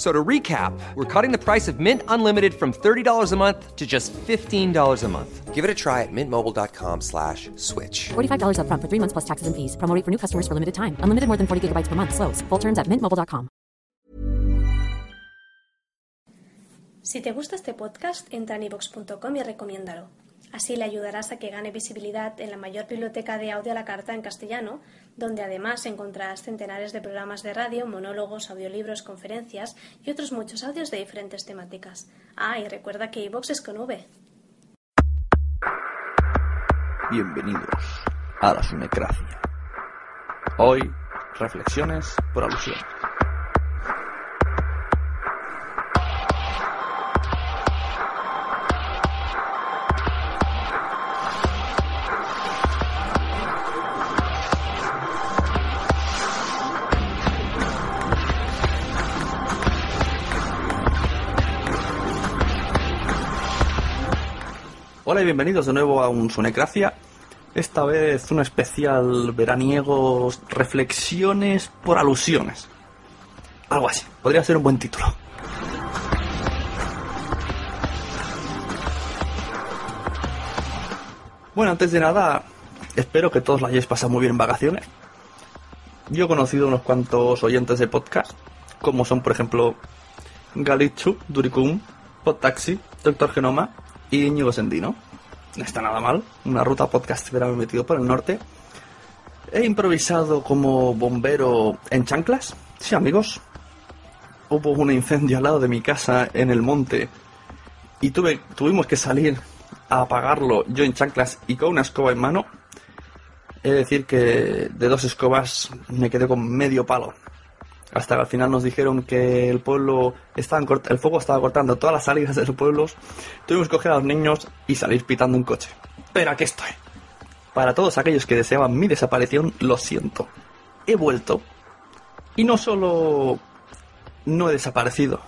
F- So to recap, we're cutting the price of Mint Unlimited from $30 a month to just $15 a month. Give it a try at mintmobile.com slash switch. $45 upfront for three months plus taxes and fees. Promo rate for new customers for limited time. Unlimited more than 40 gigabytes per month. Slows. Full terms at mintmobile.com. Si te gusta este podcast, entra en ivox.com y recomiéndalo. Así le ayudarás a que gane visibilidad en la mayor biblioteca de audio a la carta en castellano, donde además encontrarás centenares de programas de radio, monólogos, audiolibros, conferencias y otros muchos audios de diferentes temáticas. Ah, y recuerda que iVox es con V. Bienvenidos a la Sunecracia. Hoy, reflexiones por alusión. Hola y bienvenidos de nuevo a un Sunecracia. Esta vez un especial veraniego reflexiones por alusiones. Algo así, podría ser un buen título. Bueno, antes de nada, espero que todos la hayáis pasado muy bien en vacaciones. Yo he conocido unos cuantos oyentes de podcast, como son, por ejemplo, Galichu, Duricum, Podtaxi, Doctor Genoma y Íñigo Sendino. No está nada mal, una ruta podcast me metido por el norte. He improvisado como bombero en chanclas. Sí, amigos. Hubo un incendio al lado de mi casa en el monte y tuve, tuvimos que salir a apagarlo yo en chanclas y con una escoba en mano. He de decir que de dos escobas me quedé con medio palo. Hasta que al final nos dijeron que el pueblo estaban el fuego estaba cortando todas las salidas de los pueblos. Tuvimos que coger a los niños y salir pitando un coche. Pero aquí estoy. Para todos aquellos que deseaban mi desaparición, lo siento. He vuelto. Y no solo no he desaparecido,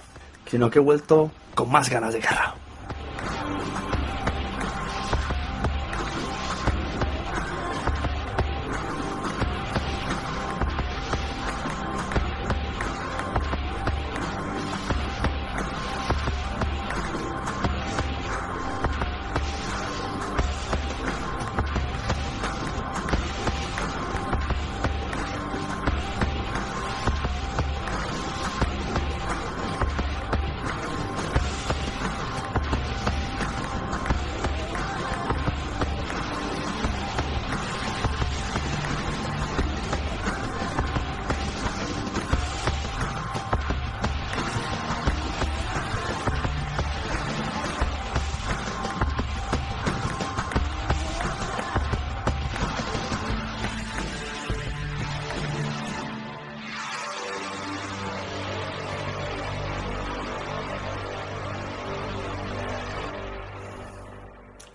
sino que he vuelto con más ganas de guerra.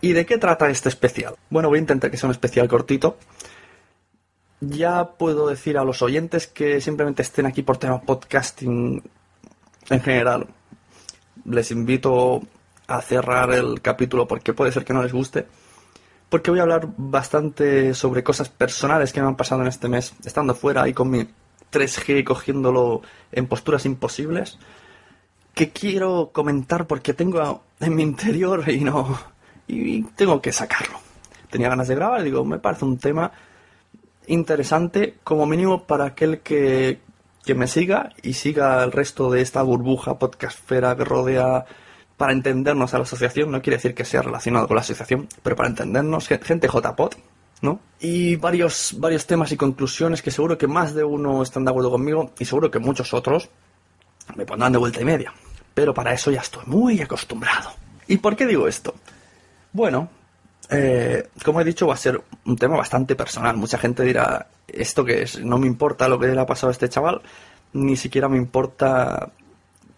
¿Y de qué trata este especial? Bueno, voy a intentar que sea un especial cortito. Ya puedo decir a los oyentes que simplemente estén aquí por tema podcasting en general. Les invito a cerrar el capítulo porque puede ser que no les guste. Porque voy a hablar bastante sobre cosas personales que me han pasado en este mes, estando fuera y con mi 3G cogiéndolo en posturas imposibles. Que quiero comentar porque tengo en mi interior y no, y tengo que sacarlo. Tenía ganas de grabar digo, me parece un tema interesante como mínimo para aquel que, que me siga y siga el resto de esta burbuja podcastfera que rodea para entendernos a la asociación. No quiere decir que sea relacionado con la asociación, pero para entendernos, gen- gente JPod, ¿no? Y varios, varios temas y conclusiones que seguro que más de uno están de acuerdo conmigo y seguro que muchos otros me pondrán de vuelta y media. Pero para eso ya estoy muy acostumbrado. ¿Y por qué digo esto? Bueno, eh, como he dicho, va a ser un tema bastante personal. Mucha gente dirá, ¿esto qué es? No me importa lo que le ha pasado a este chaval, ni siquiera me importa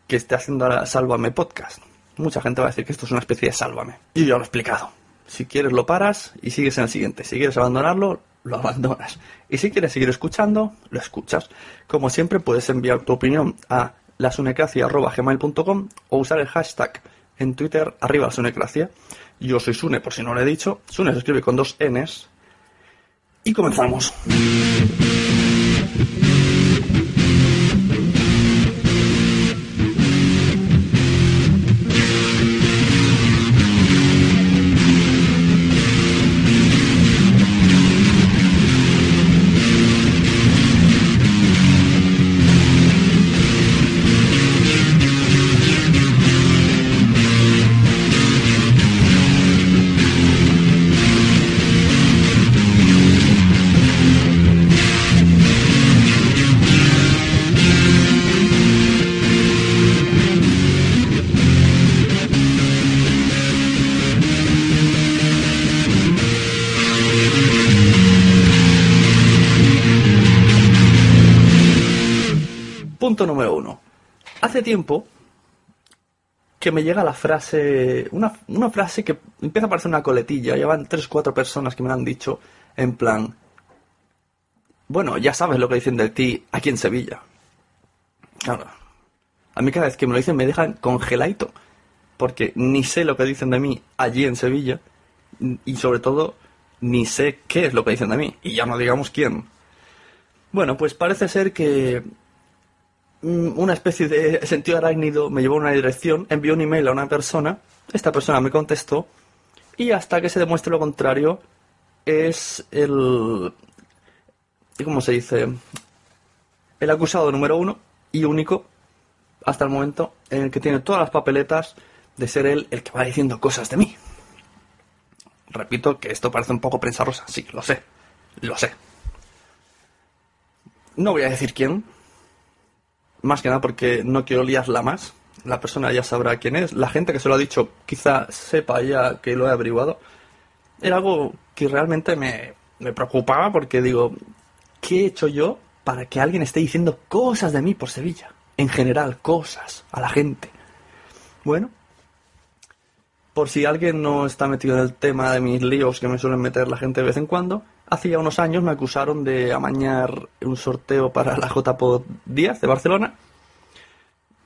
que esté haciendo ahora Sálvame Podcast. Mucha gente va a decir que esto es una especie de Sálvame. Y yo lo he explicado. Si quieres lo paras y sigues en el siguiente. Si quieres abandonarlo, lo abandonas. Y si quieres seguir escuchando, lo escuchas. Como siempre, puedes enviar tu opinión a lasunecracia.gmail.com o usar el hashtag en Twitter arriba la sunecracia. Yo soy Sune, por si no lo he dicho. Sune se escribe con dos Ns. Y comenzamos. Hace tiempo que me llega la frase, una, una frase que empieza a parecer una coletilla, ya van tres cuatro personas que me la han dicho en plan, bueno, ya sabes lo que dicen de ti aquí en Sevilla. Claro, a mí cada vez que me lo dicen me dejan congeladito, porque ni sé lo que dicen de mí allí en Sevilla, y sobre todo ni sé qué es lo que dicen de mí, y ya no digamos quién. Bueno, pues parece ser que una especie de sentido arácnido me llevó a una dirección, envió un email a una persona, esta persona me contestó, y hasta que se demuestre lo contrario, es el... ¿Cómo se dice? El acusado número uno y único, hasta el momento, en el que tiene todas las papeletas de ser él el que va diciendo cosas de mí. Repito que esto parece un poco prensa rosa, sí, lo sé, lo sé. No voy a decir quién, más que nada porque no quiero liarla más. La persona ya sabrá quién es. La gente que se lo ha dicho quizá sepa ya que lo he averiguado. Era algo que realmente me, me preocupaba porque digo, ¿qué he hecho yo para que alguien esté diciendo cosas de mí por Sevilla? En general, cosas a la gente. Bueno, por si alguien no está metido en el tema de mis líos que me suelen meter la gente de vez en cuando, hace ya unos años me acusaron de amañar un sorteo para la JPO 10 de Barcelona.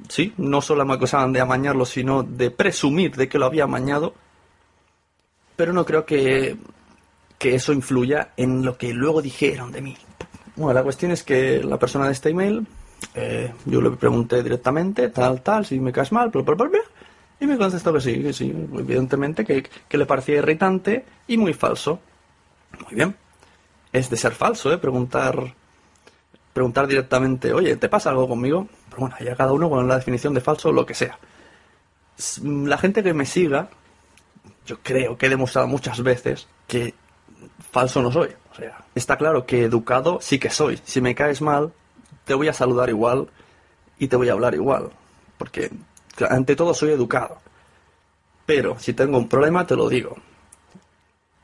Sí, no solo me acusaban de amañarlo, sino de presumir de que lo había amañado. Pero no creo que, que eso influya en lo que luego dijeron de mí. Bueno, la cuestión es que la persona de este email, eh, yo le pregunté directamente, tal, tal, si me caes mal, bla, bla, bla, bla, y me contestó que sí, que sí, evidentemente, que, que le parecía irritante y muy falso. Muy bien. Es de ser falso, ¿eh? Preguntar, preguntar directamente, oye, ¿te pasa algo conmigo? Pero bueno, ya cada uno con la definición de falso, lo que sea. La gente que me siga, yo creo que he demostrado muchas veces que falso no soy. O sea, está claro que educado sí que soy. Si me caes mal, te voy a saludar igual y te voy a hablar igual. Porque ante todo soy educado. Pero si tengo un problema, te lo digo.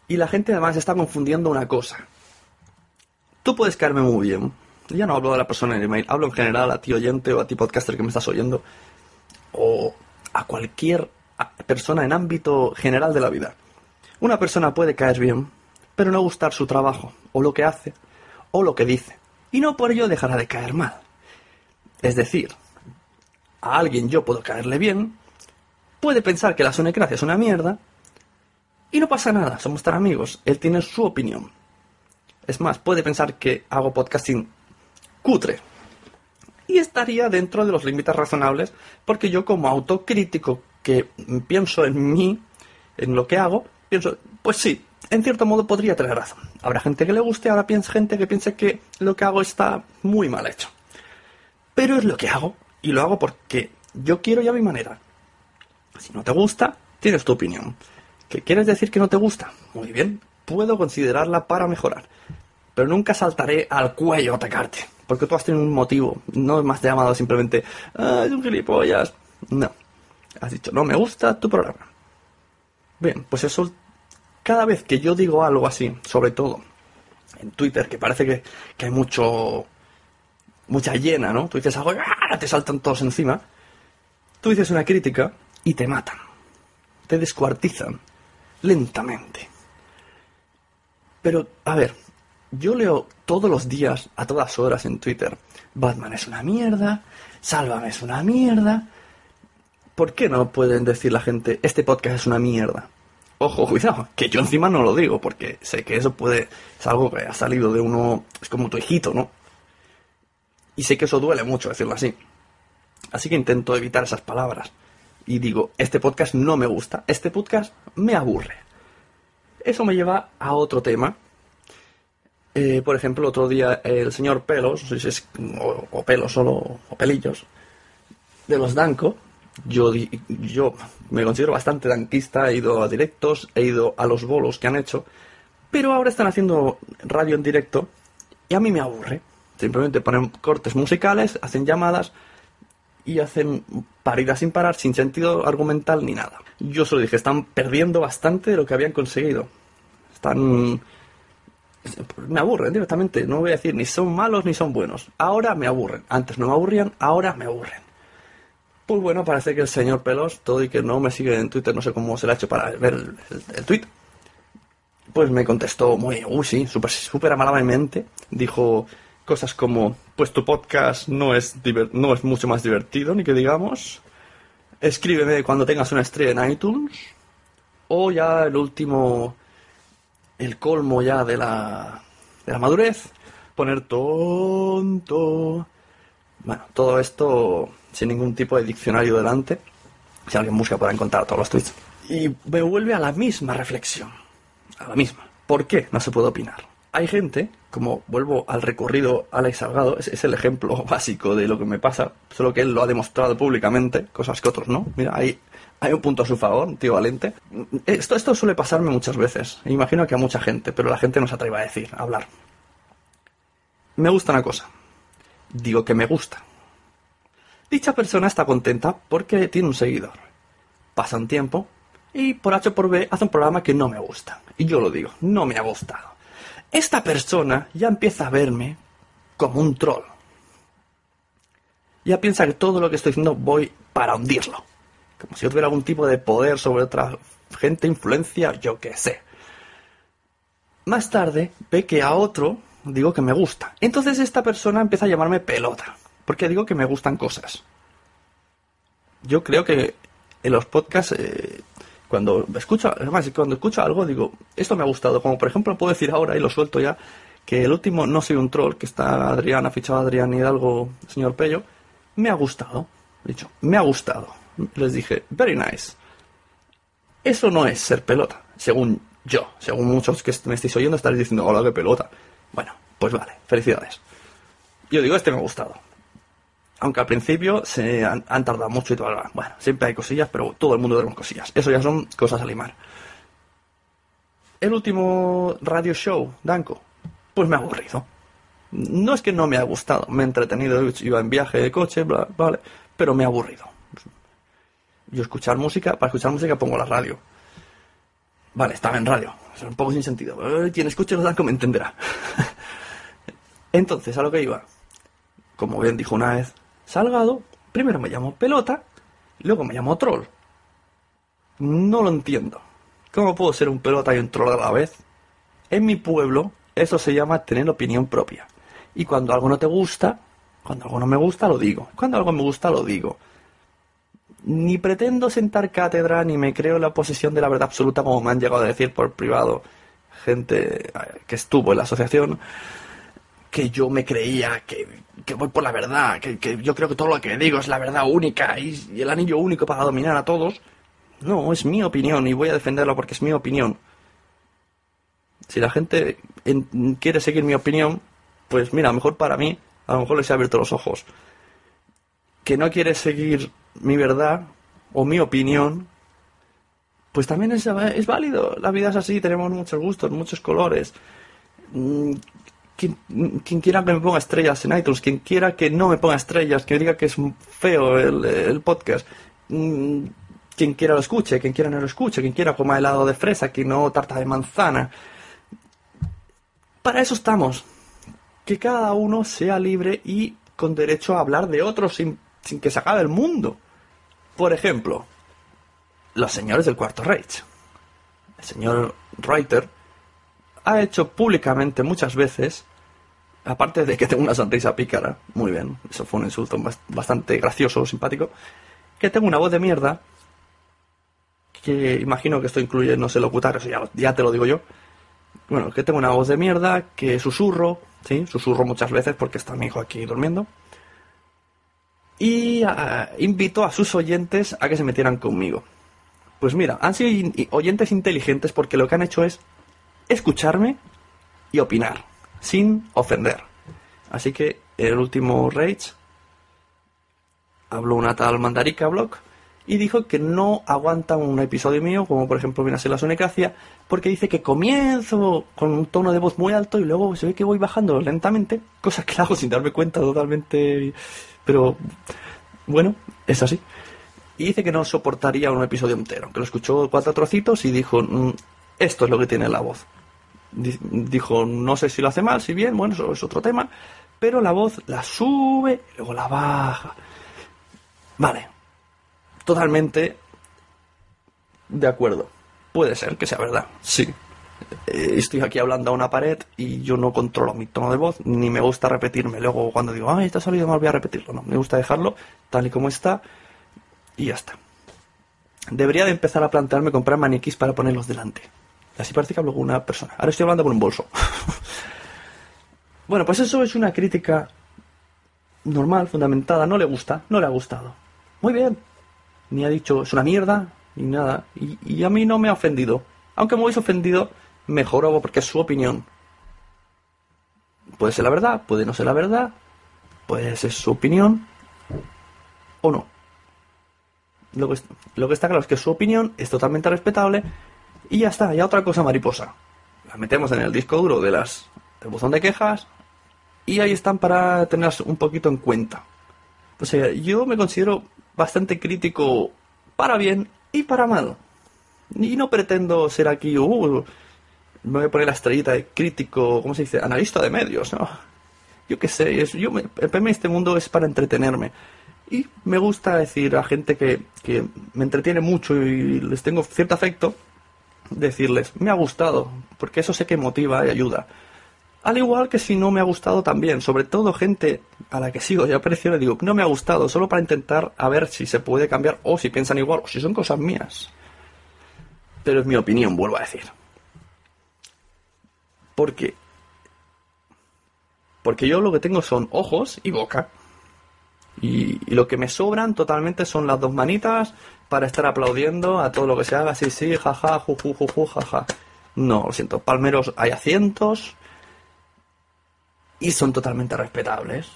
Y la gente además está confundiendo una cosa. Tú puedes caerme muy bien. Ya no hablo de la persona en el email, hablo en general a ti oyente o a ti podcaster que me estás oyendo. O a cualquier persona en ámbito general de la vida. Una persona puede caer bien, pero no gustar su trabajo, o lo que hace, o lo que dice. Y no por ello dejará de caer mal. Es decir, a alguien yo puedo caerle bien, puede pensar que la sonecracia es una mierda, y no pasa nada, somos tan amigos, él tiene su opinión. Es más, puede pensar que hago podcasting cutre. Y estaría dentro de los límites razonables, porque yo como autocrítico que pienso en mí, en lo que hago, pienso, pues sí, en cierto modo podría tener razón. Habrá gente que le guste, habrá gente que piense que lo que hago está muy mal hecho. Pero es lo que hago, y lo hago porque yo quiero y a mi manera. Si no te gusta, tienes tu opinión. ¿Qué quieres decir que no te gusta? Muy bien, puedo considerarla para mejorar. Pero nunca saltaré al cuello a atacarte. Porque tú has tenido un motivo. No me has llamado simplemente, ah, es un gilipollas. No. Has dicho, no me gusta tu programa. Bien, pues eso, cada vez que yo digo algo así, sobre todo en Twitter, que parece que, que hay mucho, mucha llena, ¿no? Tú dices algo y ¡ah! te saltan todos encima. Tú dices una crítica y te matan. Te descuartizan lentamente. Pero, a ver, yo leo todos los días, a todas horas en Twitter, Batman es una mierda, Sálvame es una mierda. ¿Por qué no pueden decir la gente, este podcast es una mierda? Ojo, cuidado, que yo encima no lo digo, porque sé que eso puede, es algo que ha salido de uno, es como tu hijito, ¿no? Y sé que eso duele mucho decirlo así. Así que intento evitar esas palabras. Y digo, este podcast no me gusta, este podcast me aburre. Eso me lleva a otro tema. Eh, por ejemplo, otro día el señor Pelos, no sé si es, o, o Pelos solo, o Pelillos, de los Danco, yo, yo me considero bastante danquista, he ido a directos, he ido a los bolos que han hecho, pero ahora están haciendo radio en directo y a mí me aburre. Simplemente ponen cortes musicales, hacen llamadas y hacen paridas sin parar, sin sentido argumental ni nada. Yo solo dije, están perdiendo bastante de lo que habían conseguido. Están... Me aburren directamente, no voy a decir ni son malos ni son buenos. Ahora me aburren. Antes no me aburrían, ahora me aburren. Pues bueno, parece que el señor Pelos, todo y que no me sigue en Twitter, no sé cómo se le ha hecho para ver el, tweet, pues me contestó muy, uy, sí, súper súper amablemente. Dijo cosas como, pues tu podcast no es, no es mucho más divertido, ni que digamos. Escríbeme cuando tengas una estrella en iTunes. O ya el último, el colmo ya de la, de la madurez, poner tonto. Bueno, todo esto sin ningún tipo de diccionario delante. Si alguien busca podrá encontrar todos los tweets. Y me vuelve a la misma reflexión. A la misma. ¿Por qué no se puede opinar? Hay gente, como vuelvo al recorrido Alex Salgado, es, el ejemplo básico de lo que me pasa, solo que él lo ha demostrado públicamente, cosas que otros no. Mira, hay, un punto a su favor, tío valiente. Esto, suele pasarme muchas veces. e Imagino que a mucha gente, pero la gente no se atreve a decir, a hablar. Me gusta una cosa. Digo que me gusta. Dicha persona está contenta porque tiene un seguidor. Pasa un tiempo y por H por B hace un programa que no me gusta. Y yo lo digo, no me ha gustado. Esta persona ya empieza a verme como un troll. Ya piensa que todo lo que estoy diciendo voy para hundirlo. Como si yo tuviera algún tipo de poder sobre otra gente, influencia, yo qué sé. Más tarde ve que a otro digo que me gusta. Entonces esta persona empieza a llamarme pelota. Porque digo que me gustan cosas. Yo creo que en los podcasts, eh, cuando escucho, además, cuando escucho algo, digo, esto me ha gustado. Como por ejemplo, puedo decir ahora, y lo suelto ya, que el último No soy un troll, que está Adrián, ha fichado a Adrián Hidalgo, señor Pello, me ha gustado. He dicho, me ha gustado. Les dije, very nice. Eso no es ser pelota, según yo. Según muchos que me estéis oyendo, estaréis diciendo, hola, qué pelota. Bueno, pues vale, felicidades. Yo digo, este me ha gustado. Aunque al principio se han, tardado mucho y todo. Bueno, siempre hay cosillas, pero todo el mundo tenemos cosillas. Eso ya son cosas a limar. El último radio show, Danco, pues me ha aburrido. No es que no me ha gustado, me he entretenido, iba en viaje de coche, bla, vale, pero me ha aburrido. Yo escuchar música, para escuchar música pongo la radio. Vale, estaba en radio, es un poco sin sentido. Eh, Quien escuche los Danco me entenderá. Entonces, a lo que iba. Como bien dijo una vez Salgado, primero me llamo pelota, luego me llamo troll. No lo entiendo. ¿Cómo puedo ser un pelota y un troll a la vez? En mi pueblo, eso se llama tener opinión propia. Y cuando algo no te gusta, cuando algo no me gusta, lo digo. Cuando algo me gusta, lo digo. Ni pretendo sentar cátedra, ni me creo la posesión de la verdad absoluta, como me han llegado a decir por privado gente eh, que estuvo en la asociación que yo me creía que, que voy por la verdad, que, que yo creo que todo lo que digo es la verdad única y, el anillo único para dominar a todos. No, es mi opinión y voy a defenderlo porque es mi opinión. Si la gente en- quiere seguir mi opinión, pues mira, a lo mejor para mí, a lo mejor les he abierto los ojos. Que no quiere seguir mi verdad o mi opinión, pues también es, es válido. La vida es así, tenemos muchos gustos, muchos colores. Quien, quiera que me ponga estrellas en iTunes, quien quiera que no me ponga estrellas, que diga que es feo el, el podcast, mm, quien quiera lo escuche, quien quiera no lo escuche, quien quiera coma helado de fresa, quien no tarta de manzana. Para eso estamos. Que cada uno sea libre y con derecho a hablar de otros sin, sin que se acabe el mundo. Por ejemplo, los señores del Cuarto Reich. El señor Reuter ha hecho públicamente muchas veces, aparte de que tengo una sonrisa pícara, muy bien, eso fue un insulto bas- bastante gracioso, simpático, que tengo una voz de mierda, que imagino que esto incluye, no sé, locutar, eso ya, ya te lo digo yo. Bueno, que tengo una voz de mierda, que susurro, sí, susurro muchas veces porque está mi hijo aquí durmiendo. Y ah, invito a sus oyentes a que se metieran conmigo. Pues mira, han sido oyentes inteligentes porque lo que han hecho es escucharme y opinar, sin ofender. Así que en el último Rage habló una tal Mandarica Blog y dijo que no aguanta un episodio mío, como por ejemplo viene a la Sonecracia, porque dice que comienzo con un tono de voz muy alto y luego se ve que voy bajando lentamente, cosa que hago sin darme cuenta totalmente, pero bueno, es así. Y dice que no soportaría un episodio entero, que lo escuchó cuatro trocitos y dijo, "Mm, esto es lo que tiene la voz. Di- Dijo, no sé si lo hace mal, si bien, bueno, eso es otro tema, pero la voz la sube luego la baja. Vale, totalmente de acuerdo. Puede ser que sea verdad, sí. Eh, Estoy aquí hablando a una pared y yo no controlo mi tono de voz, ni me gusta repetirme. Luego cuando digo, ay, esto ha salido mal, voy a repetirlo. No, me gusta dejarlo tal y como está y ya está. Debería de empezar a plantearme comprar maniquís para ponerlos delante. Así parece que hablo con una persona. Ahora estoy hablando con un bolso. bueno, pues eso es una crítica normal, fundamentada. No le gusta, no le ha gustado. Muy bien. Ni ha dicho es una mierda, ni nada. Y, a mí no me ha ofendido. Aunque me hubiese ofendido, mejor porque es su opinión. Puede ser la verdad, puede no ser la verdad. Puede ser su opinión. O no. Lo que, lo que está claro es que su opinión es totalmente respetable y ya está, ya otra cosa mariposa. Las metemos en el disco duro de las del buzón de quejas y ahí están para tenerlas un poquito en cuenta. O sea, yo me considero bastante crítico para bien y para mal. Y no pretendo ser aquí, uh, me voy a poner la estrellita de crítico, ¿cómo se dice? Analista de medios, ¿no? Yo qué sé, es, yo me, este mundo es para entretenerme. Y me gusta decir a gente que, que me entretiene mucho y les tengo cierto afecto, decirles, me ha gustado, porque eso sé que motiva y ayuda. Al igual que si no me ha gustado también, sobre todo gente a la que sigo y aprecio, le digo, no me ha gustado, solo para intentar a ver si se puede cambiar o si piensan igual o si son cosas mías. Pero es mi opinión, vuelvo a decir. Porque porque yo lo que tengo son ojos y boca. Y, y lo que me sobran totalmente son las dos manitas para estar aplaudiendo a todo lo que se haga. Sí, sí, jaja, juju, juju, jaja. No, lo siento. Palmeros hay a cientos. Y son totalmente respetables.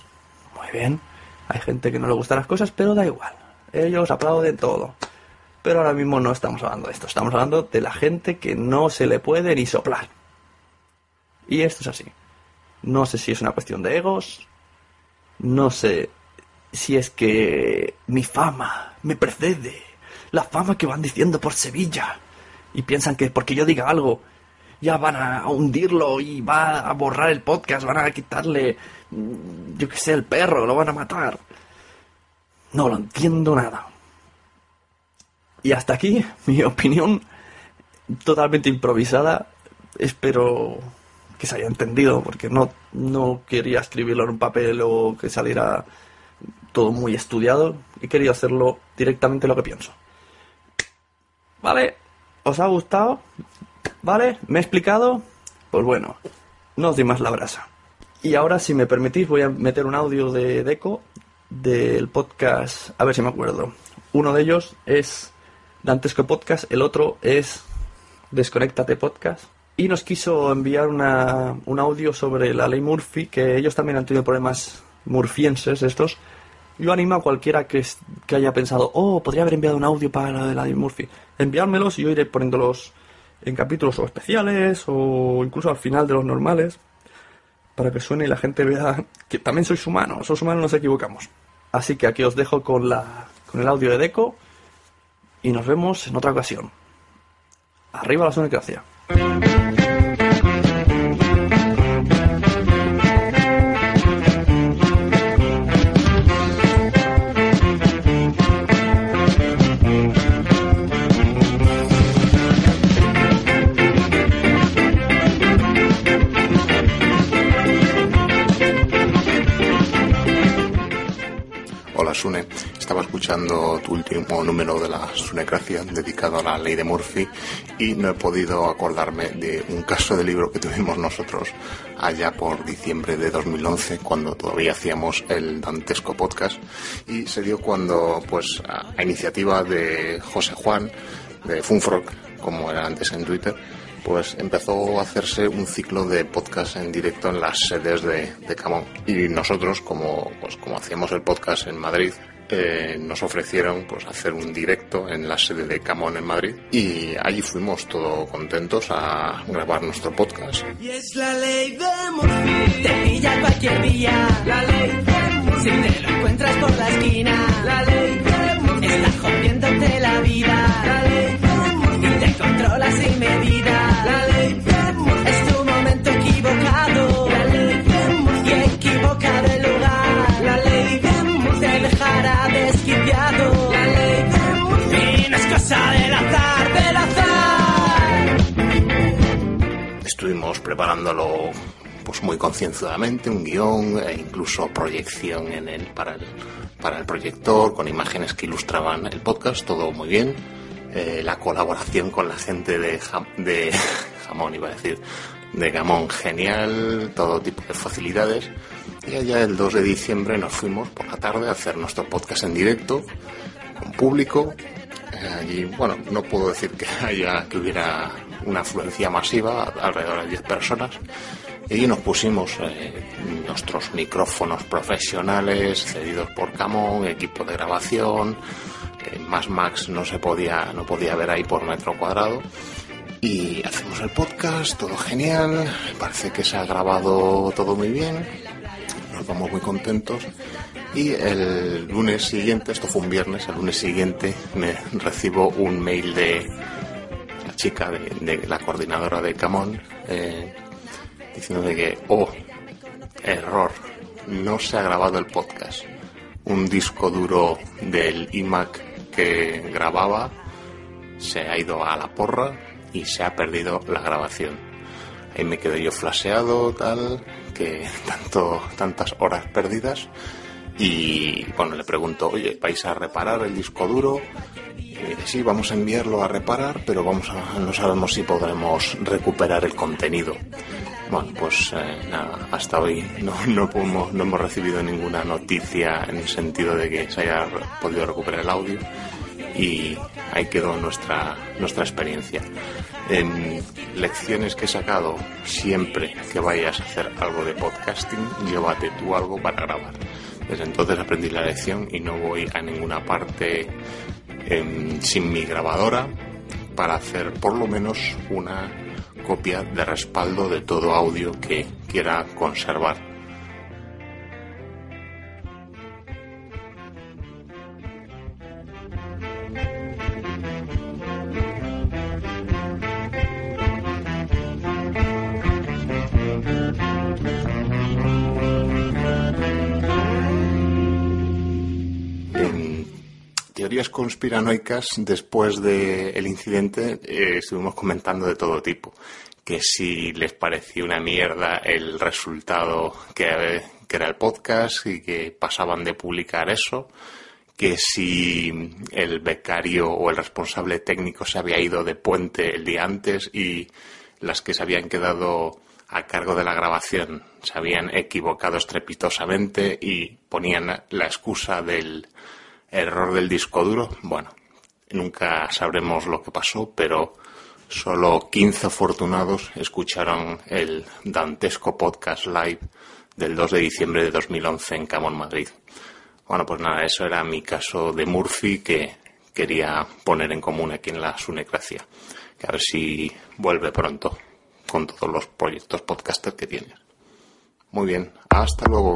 Muy bien. Hay gente que no le gustan las cosas, pero da igual. Ellos aplauden todo. Pero ahora mismo no estamos hablando de esto. Estamos hablando de la gente que no se le puede ni soplar. Y esto es así. No sé si es una cuestión de egos. No sé si es que mi fama me precede. La fama que van diciendo por Sevilla. Y piensan que porque yo diga algo ya van a hundirlo y va a borrar el podcast, van a quitarle, mm, yo qué sé, el perro, lo van a matar. No lo entiendo nada. Y hasta aquí mi opinión totalmente improvisada. Espero que se haya entendido, porque no, no quería escribirlo en un papel o que saliera todo muy estudiado. Y quería hacerlo directamente lo que pienso. ¿Vale? ¿Os ha gustado? ¿Vale? ¿Me he explicado? Pues bueno, no os doy más la brasa. Y ahora, si me permitís, voy a meter un audio de Deco del podcast, a ver si me acuerdo. Uno de ellos es Dantesco Podcast, el otro es Desconéctate Podcast. Y nos quiso enviar una, un audio sobre la ley Murphy, que ellos también han tenido problemas murfienses estos. Yo animo a cualquiera que, es- que haya pensado, oh, podría haber enviado un audio para la de la ley Murphy. Enviármelos y yo iré poniéndolos en capítulos o especiales o incluso al final de los normales para que suene y la gente vea que también sois humanos, sois humanos, nos equivocamos. Así que aquí os dejo con, la, con el audio de Deco y nos vemos en otra ocasión. Arriba la sonocracia. Estaba escuchando tu último número de la Sunecracia dedicado a la ley de Murphy y no he podido acordarme de un caso de libro que tuvimos nosotros allá por diciembre de 2011 cuando todavía hacíamos el dantesco podcast y se dio cuando pues a iniciativa de José Juan de Funfrog como era antes en Twitter pues empezó a hacerse un ciclo de podcast en directo en las sedes de, Camón. Y nosotros, como, pues, como hacíamos el podcast en Madrid, eh, nos ofrecieron pues hacer un directo en la sede de Camón en Madrid y allí fuimos todos contentos a grabar nuestro podcast. Y es la ley de. Te cualquier día. La ley de. Si te lo encuentras por la esquina. La ley preparándolo pues muy concienzudamente, un guion e incluso proyección en el, para, el, para el proyector con imágenes que ilustraban el podcast, todo muy bien. Eh, la colaboración con la gente de Jamón, iba a decir, de Gamón, genial, todo tipo de facilidades. Y allá el 2 de diciembre nos fuimos por la tarde a hacer nuestro podcast en directo, con público. Allí, bueno, no puedo decir que haya que hubiera una afluencia masiva, alrededor de 10 personas. Y nos pusimos eh, nuestros micrófonos profesionales, cedidos por Camón, equipo de grabación, eh, más Max no se podía, no podía ver ahí por metro cuadrado. Y hacemos el podcast, todo genial, parece que se ha grabado todo muy bien, nos vamos muy contentos. Y el lunes siguiente, esto fue un viernes, el lunes siguiente me recibo un mail de la chica de, de la coordinadora de Camón eh, que, oh, error, no se ha grabado el podcast. Un disco duro del iMac que grababa se ha ido a la porra y se ha perdido la grabación. Ahí me quedé yo flaseado, tal, que tanto, tantas horas perdidas. Y bueno, le pregunto, oye, ¿vais a reparar el disco duro? Dice, sí, vamos a enviarlo a reparar, pero vamos a, no sabemos si podremos recuperar el contenido. Bueno, pues eh, nada, hasta hoy no, no, podemos- no hemos recibido ninguna noticia en el sentido de que se haya podido recuperar el audio y ahí quedó nuestra, nuestra experiencia. En lecciones que he sacado, siempre que vayas a hacer algo de podcasting, llévate tú algo para grabar. Desde entonces aprendí la lección y no voy a ninguna parte em, sin mi grabadora para hacer por lo menos una copia de respaldo de todo audio que quiera conservar. Conspiranoicas, después del incidente, eh, estuvimos comentando de todo tipo. Que si les parecía una mierda el resultado que, que era el podcast y que pasaban de publicar eso, que si el becario o el responsable técnico se había ido de puente el día antes y las que se habían quedado a cargo de la grabación se habían equivocado estrepitosamente y ponían la excusa del error del disco duro. Bueno, nunca sabremos lo que pasó, pero solo 15 afortunados escucharon el dantesco podcast live del 2 de diciembre de 2011 en Camón, Madrid. Bueno, pues nada, eso era mi caso de Murphy que quería poner en común aquí en la Sunecracia. A ver si vuelve pronto con todos los proyectos podcaster que tienes. Muy bien, hasta luego.